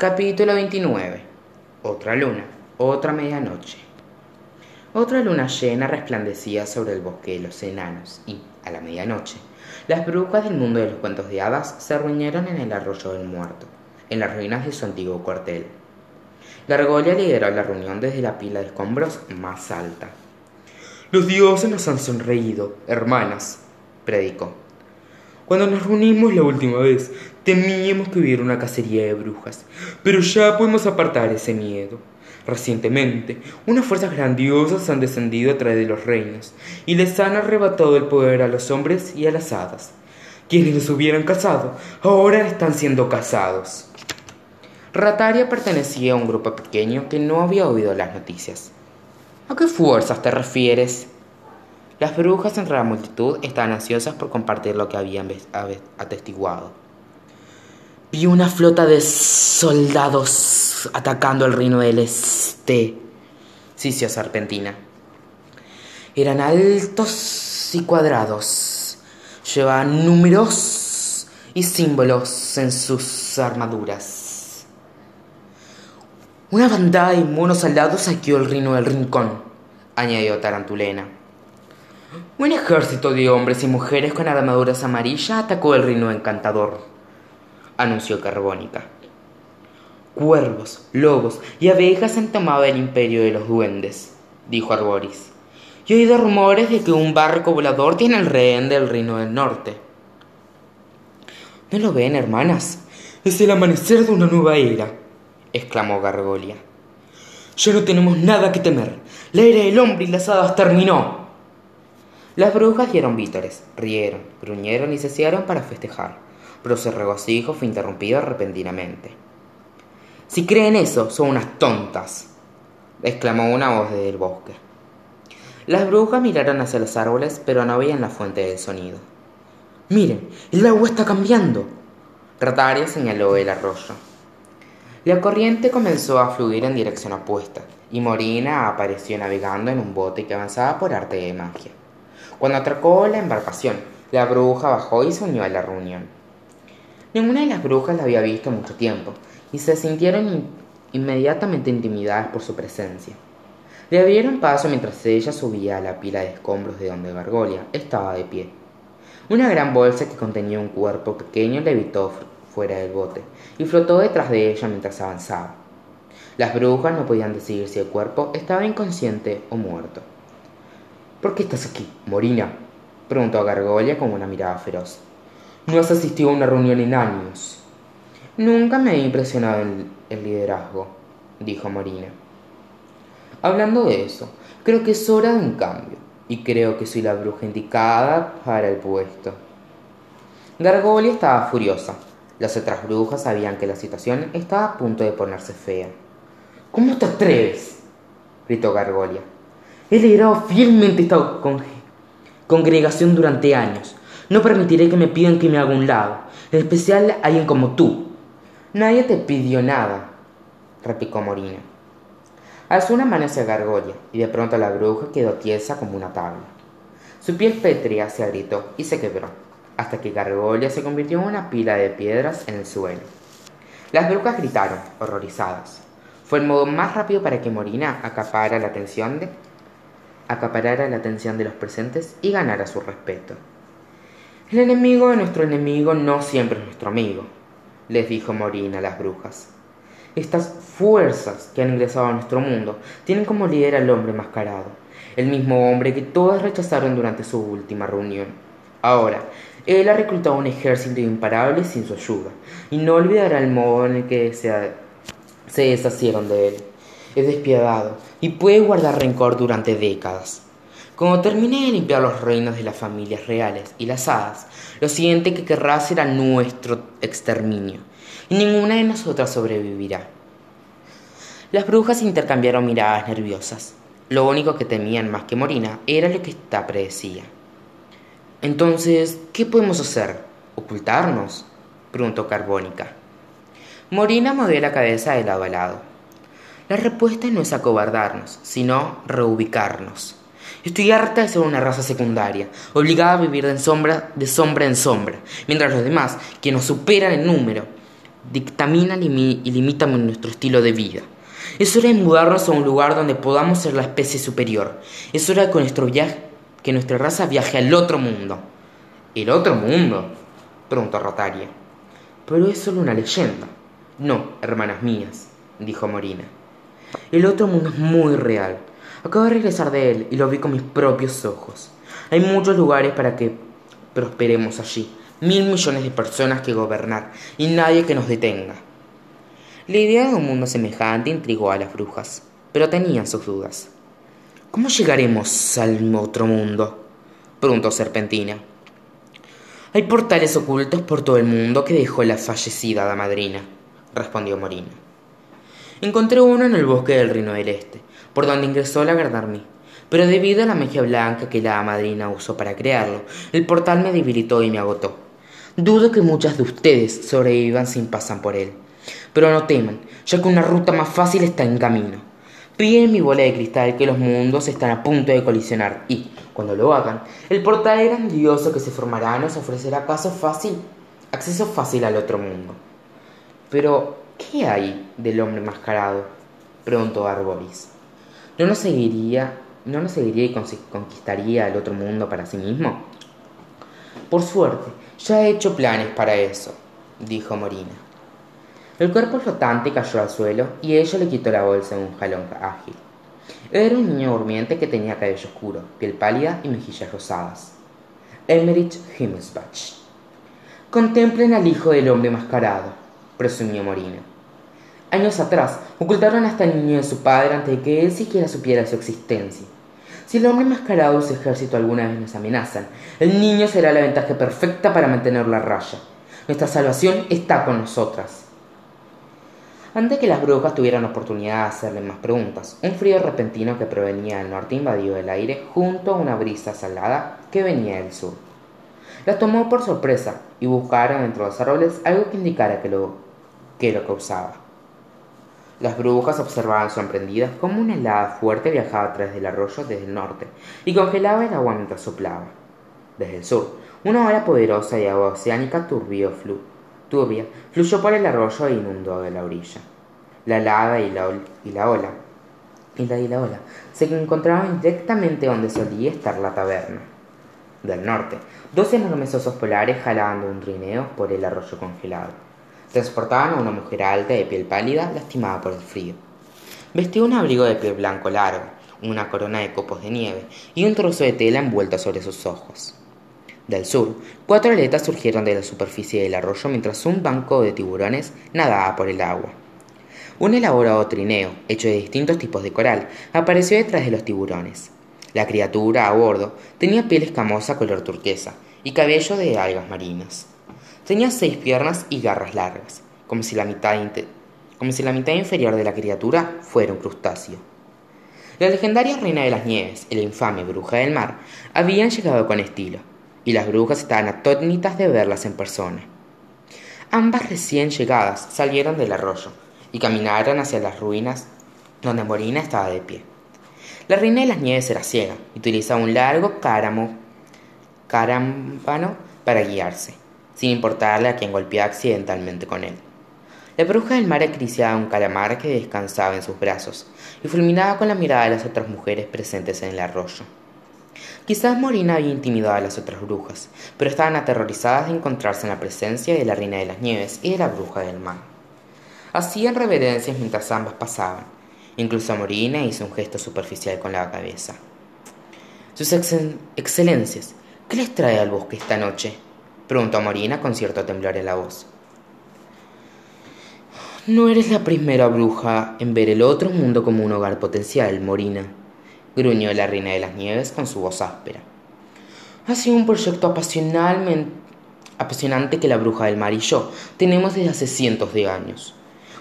Capítulo 29. Otra luna, otra medianoche. Otra luna llena resplandecía sobre el bosque de los enanos y, a la medianoche, las brujas del mundo de los cuentos de hadas se reunieron en el arroyo del muerto, en las ruinas de su antiguo cuartel. Gargolia lideró la reunión desde la pila de escombros más alta. Los dioses nos han sonreído, hermanas, predicó. Cuando nos reunimos la última vez, temíamos que hubiera una cacería de brujas, pero ya podemos apartar ese miedo. Recientemente, unas fuerzas grandiosas han descendido a través de los reinos y les han arrebatado el poder a los hombres y a las hadas. Quienes los hubieran cazado, ahora están siendo cazados. Rataria pertenecía a un grupo pequeño que no había oído las noticias. ¿A qué fuerzas te refieres? Las brujas entre la multitud estaban ansiosas por compartir lo que habían atestiguado. Vi una flota de soldados atacando el reino del este, sisió Serpentina. Eran altos y cuadrados, llevaban números y símbolos en sus armaduras. Una bandada de monos soldados saqueó el reino del rincón, añadió Tarantulena. Un ejército de hombres y mujeres con armaduras amarillas atacó el reino encantador, anunció Carbónica. Cuervos, lobos y abejas han tomado el imperio de los duendes, dijo Arboris. Y he oído rumores de que un barco volador tiene el rehén del reino del norte. ¿No lo ven, hermanas? Es el amanecer de una nueva era, exclamó Gargolia. Ya no tenemos nada que temer. La era del hombre y las hadas terminó. Las brujas dieron vítores, rieron, gruñeron y se para festejar, pero su regocijo fue interrumpido repentinamente. Si creen eso, son unas tontas, exclamó una voz desde el bosque. Las brujas miraron hacia los árboles, pero no veían la fuente del sonido. Miren, el agua está cambiando. Rataria señaló el arroyo. La corriente comenzó a fluir en dirección opuesta, y Morina apareció navegando en un bote que avanzaba por arte de magia. Cuando atracó la embarcación, la bruja bajó y se unió a la reunión. Ninguna de las brujas la había visto mucho tiempo, y se sintieron inmediatamente intimidadas por su presencia. Le abrieron paso mientras ella subía a la pila de escombros de donde Gargolia estaba de pie. Una gran bolsa que contenía un cuerpo pequeño levitó fuera del bote y flotó detrás de ella mientras avanzaba. Las brujas no podían decidir si el cuerpo estaba inconsciente o muerto. ¿Por qué estás aquí, Morina? preguntó a Gargolia con una mirada feroz. No has asistido a una reunión en años. Nunca me ha impresionado el, el liderazgo, dijo Morina. Hablando de eso, creo que es hora de un cambio, y creo que soy la bruja indicada para el puesto. Gargolia estaba furiosa. Las otras brujas sabían que la situación estaba a punto de ponerse fea. ¿Cómo te atreves? gritó Gargolia. He liderado fielmente esta congregación durante años. No permitiré que me pidan que me haga un lado, en especial alguien como tú. Nadie te pidió nada, replicó Morina. Alzó una mano hacia Gargolla, y de pronto la bruja quedó tiesa como una tabla. Su piel pétrea se agrietó y se quebró, hasta que Gargolla se convirtió en una pila de piedras en el suelo. Las brujas gritaron, horrorizadas. Fue el modo más rápido para que Morina acapara acaparara la atención de los presentes y ganara su respeto. El enemigo de nuestro enemigo no siempre es nuestro amigo, les dijo Morina a las brujas. Estas fuerzas que han ingresado a nuestro mundo tienen como líder al hombre mascarado, el mismo hombre que todas rechazaron durante su última reunión. Ahora, él ha reclutado un ejército imparable sin su ayuda, y no olvidará el modo en el que se, se deshacieron de él es despiadado y puede guardar rencor durante décadas. Cuando termine de limpiar los reinos de las familias reales y las hadas, lo siguiente que querrá será nuestro exterminio, y ninguna de nosotras sobrevivirá. Las brujas intercambiaron miradas nerviosas. Lo único que temían más que Morina era lo que ésta predecía. Entonces, ¿qué podemos hacer? ¿Ocultarnos? preguntó Carbónica. Morina movió la cabeza de lado a lado. La respuesta no es acobardarnos, sino reubicarnos. Estoy harta de ser una raza secundaria, obligada a vivir de sombra, de sombra en sombra, mientras los demás, que nos superan en número, dictamina y limita nuestro estilo de vida. Es hora de mudarnos a un lugar donde podamos ser la especie superior. Es hora de que, nuestro viaje, que nuestra raza viaje al otro mundo. ¿El otro mundo? preguntó Rotaria. Pero es solo una leyenda. No, hermanas mías, dijo Morina. El otro mundo es muy real. Acabo de regresar de él y lo vi con mis propios ojos. Hay muchos lugares para que prosperemos allí. Mil millones de personas que gobernar y nadie que nos detenga. La idea de un mundo semejante intrigó a las brujas, pero tenían sus dudas. ¿Cómo llegaremos al otro mundo? preguntó Serpentina. Hay portales ocultos por todo el mundo que dejó la fallecida madrina, respondió Morina. Encontré uno en el bosque del Reino del Este, por donde ingresó la Gardarmí, pero debido a la magia blanca que la madrina usó para crearlo, el portal me debilitó y me agotó. Dudo que muchas de ustedes sobrevivan sin pasar por él, pero no teman, ya que una ruta más fácil está en camino. Piden mi bola de cristal que los mundos están a punto de colisionar y, cuando lo hagan, el portal grandioso que se formará nos ofrecerá paso fácil, acceso fácil al otro mundo. Pero, ¿qué hay del hombre mascarado? preguntó Arboris. ¿No nos seguiría, no nos seguiría y conquistaría el otro mundo para sí mismo? Por suerte, ya he hecho planes para eso, dijo Morina. El cuerpo flotante cayó al suelo y ella le quitó la bolsa en un jalón ágil. Era un niño durmiente que tenía cabello oscuro, piel pálida y mejillas rosadas. Emmerich Himmelsbach. Contemplen al hijo del hombre mascarado, presumió Morina. Años atrás, ocultaron a este niño de su padre antes de que él siquiera supiera su existencia. Si el hombre mascarado y su ejército alguna vez nos amenazan, el niño será la ventaja perfecta para mantener la raya. Nuestra salvación está con nosotras. Antes que las brujas tuvieran oportunidad de hacerle más preguntas, un frío repentino que provenía del norte invadió el aire junto a una brisa salada que venía del sur. Las tomó por sorpresa y buscaron entre los árboles algo que indicara que lo, que lo causaba. Las brujas observaban sorprendidas cómo una helada fuerte viajaba a través del arroyo desde el norte y congelaba el agua mientras soplaba. Desde el sur, una ola poderosa de agua oceánica turbio, flu turbia, fluyó por el arroyo e inundó de la orilla. La helada y la, y la ola y la ola se encontraban directamente donde solía estar la taberna. Del norte, dos enormes osos polares jalaban un trineo por el arroyo congelado. Transportaban a una mujer alta de piel pálida, lastimada por el frío. Vestía un abrigo de piel blanco largo, una corona de copos de nieve y un trozo de tela envuelta sobre sus ojos. Del sur, cuatro aletas surgieron de la superficie del arroyo mientras un banco de tiburones nadaba por el agua. Un elaborado trineo, hecho de distintos tipos de coral, apareció detrás de los tiburones. La criatura a bordo tenía piel escamosa color turquesa y cabello de algas marinas. Tenía seis piernas y garras largas, como si la mitad, inferior de la criatura fuera un crustáceo. La legendaria reina de las nieves la infame bruja del mar habían llegado con estilo, y las brujas estaban atónitas de verlas en persona. Ambas recién llegadas salieron del arroyo y caminaron hacia las ruinas donde Morina estaba de pie. La reina de las nieves era ciega y utilizaba un largo cáramo, para guiarse, sin importarle a quien golpeaba accidentalmente con él. La bruja del mar acariciaba un calamar que descansaba en sus brazos y fulminaba con la mirada de las otras mujeres presentes en el arroyo. Quizás Morina había intimidado a las otras brujas, pero estaban aterrorizadas de encontrarse en la presencia de la reina de las nieves y de la bruja del mar. Hacían reverencias mientras ambas pasaban. Incluso Morina hizo un gesto superficial con la cabeza. Sus excelencias, ¿qué les trae al bosque esta noche? Preguntó Morina con cierto temblor en la voz. No eres la primera bruja en ver el otro mundo como un hogar potencial, Morina, gruñó la reina de las nieves con su voz áspera. Ha sido un proyecto apasionante que la bruja del mar y yo tenemos desde hace cientos de años.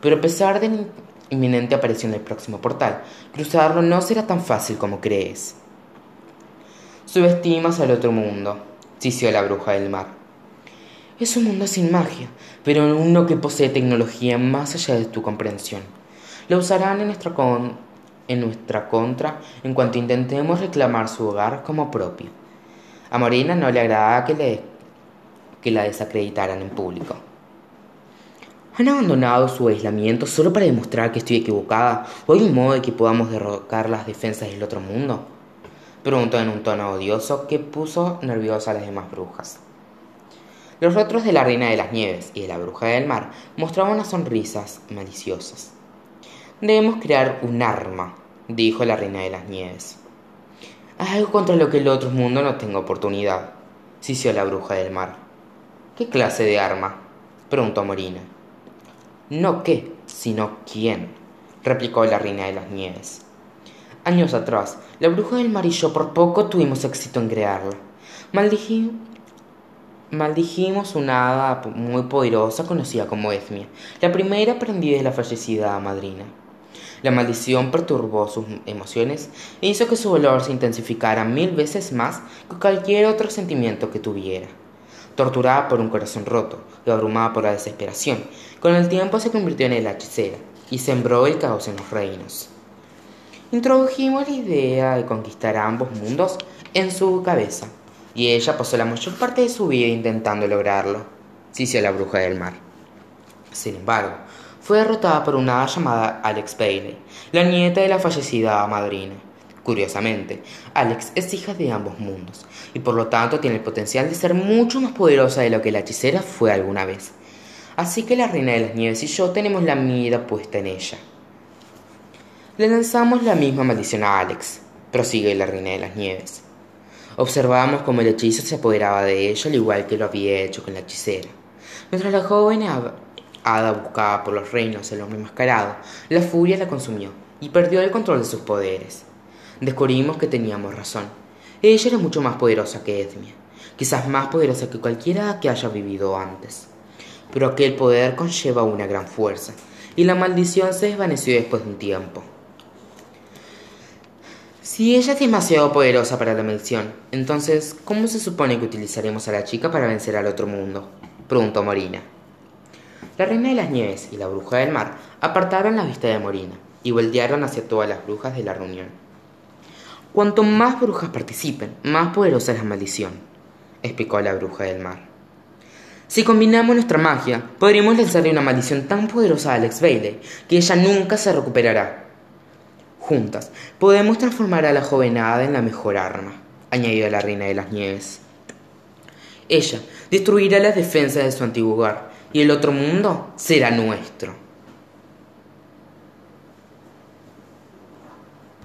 Pero a pesar de la inminente aparición del próximo portal, cruzarlo no será tan fácil como crees. Subestimas al otro mundo, sisió la bruja del mar. Es un mundo sin magia, pero uno que posee tecnología más allá de tu comprensión. Lo usarán en nuestra con en nuestra contra en cuanto intentemos reclamar su hogar como propio. A Morena no le agradaba que, le, que la desacreditaran en público. ¿Han abandonado su aislamiento solo para demostrar que estoy equivocada? ¿O hay un modo de que podamos derrocar las defensas del otro mundo? Preguntó en un tono odioso que puso nerviosa a las demás brujas. Los rostros de la reina de las nieves y de la bruja del mar mostraban unas sonrisas maliciosas. Debemos crear un arma, dijo la reina de las nieves. Algo contra lo que el otro mundo no tenga oportunidad, sisió la bruja del mar. ¿Qué clase de arma? preguntó Morina. No qué, sino quién, replicó la reina de las nieves. Años atrás, la bruja del mar y yo por poco tuvimos éxito en crearla. maldijimos una hada muy poderosa conocida como Esmia, la primera aprendida de la fallecida madrina. La maldición perturbó sus emociones e hizo que su dolor se intensificara mil veces más que cualquier otro sentimiento que tuviera torturada por un corazón roto y abrumada por la desesperación, con el tiempo se convirtió en la hechicera y sembró el caos en los reinos. Introdujimos la idea de conquistar ambos mundos en su cabeza, y ella pasó la mayor parte de su vida intentando lograrlo, sisió la bruja del mar. Sin embargo, fue derrotada por una llamada Alex Bailey, la nieta de la fallecida madrina. Curiosamente, Alex es hija de ambos mundos y por lo tanto tiene el potencial de ser mucho más poderosa de lo que la hechicera fue alguna vez. Así que la reina de las nieves y yo tenemos la mira puesta en ella. Le lanzamos la misma maldición a Alex, prosigue la reina de las nieves. Observamos cómo el hechizo se apoderaba de ella al igual que lo había hecho con la hechicera. Mientras la joven hada buscaba por los reinos del hombre enmascarado, la furia la consumió y perdió el control de sus poderes descubrimos que teníamos razón. Ella era mucho más poderosa que Edmia, quizás más poderosa que cualquiera que haya vivido antes. Pero aquel poder conlleva una gran fuerza, y la maldición se desvaneció después de un tiempo. Si ella es demasiado poderosa para la maldición, entonces, ¿cómo se supone que utilizaremos a la chica para vencer al otro mundo? preguntó Morina. La reina de las nieves y la bruja del mar apartaron la vista de Morina y voltearon hacia todas las brujas de la reunión. Cuanto más brujas participen, más poderosa es la maldición, explicó la bruja del mar. Si combinamos nuestra magia, podríamos lanzarle una maldición tan poderosa a Alex Bailey que ella nunca se recuperará. Juntas, podemos transformar a la joven hada en la mejor arma, añadió la reina de las nieves. Ella destruirá las defensas de su antiguo hogar y el otro mundo será nuestro.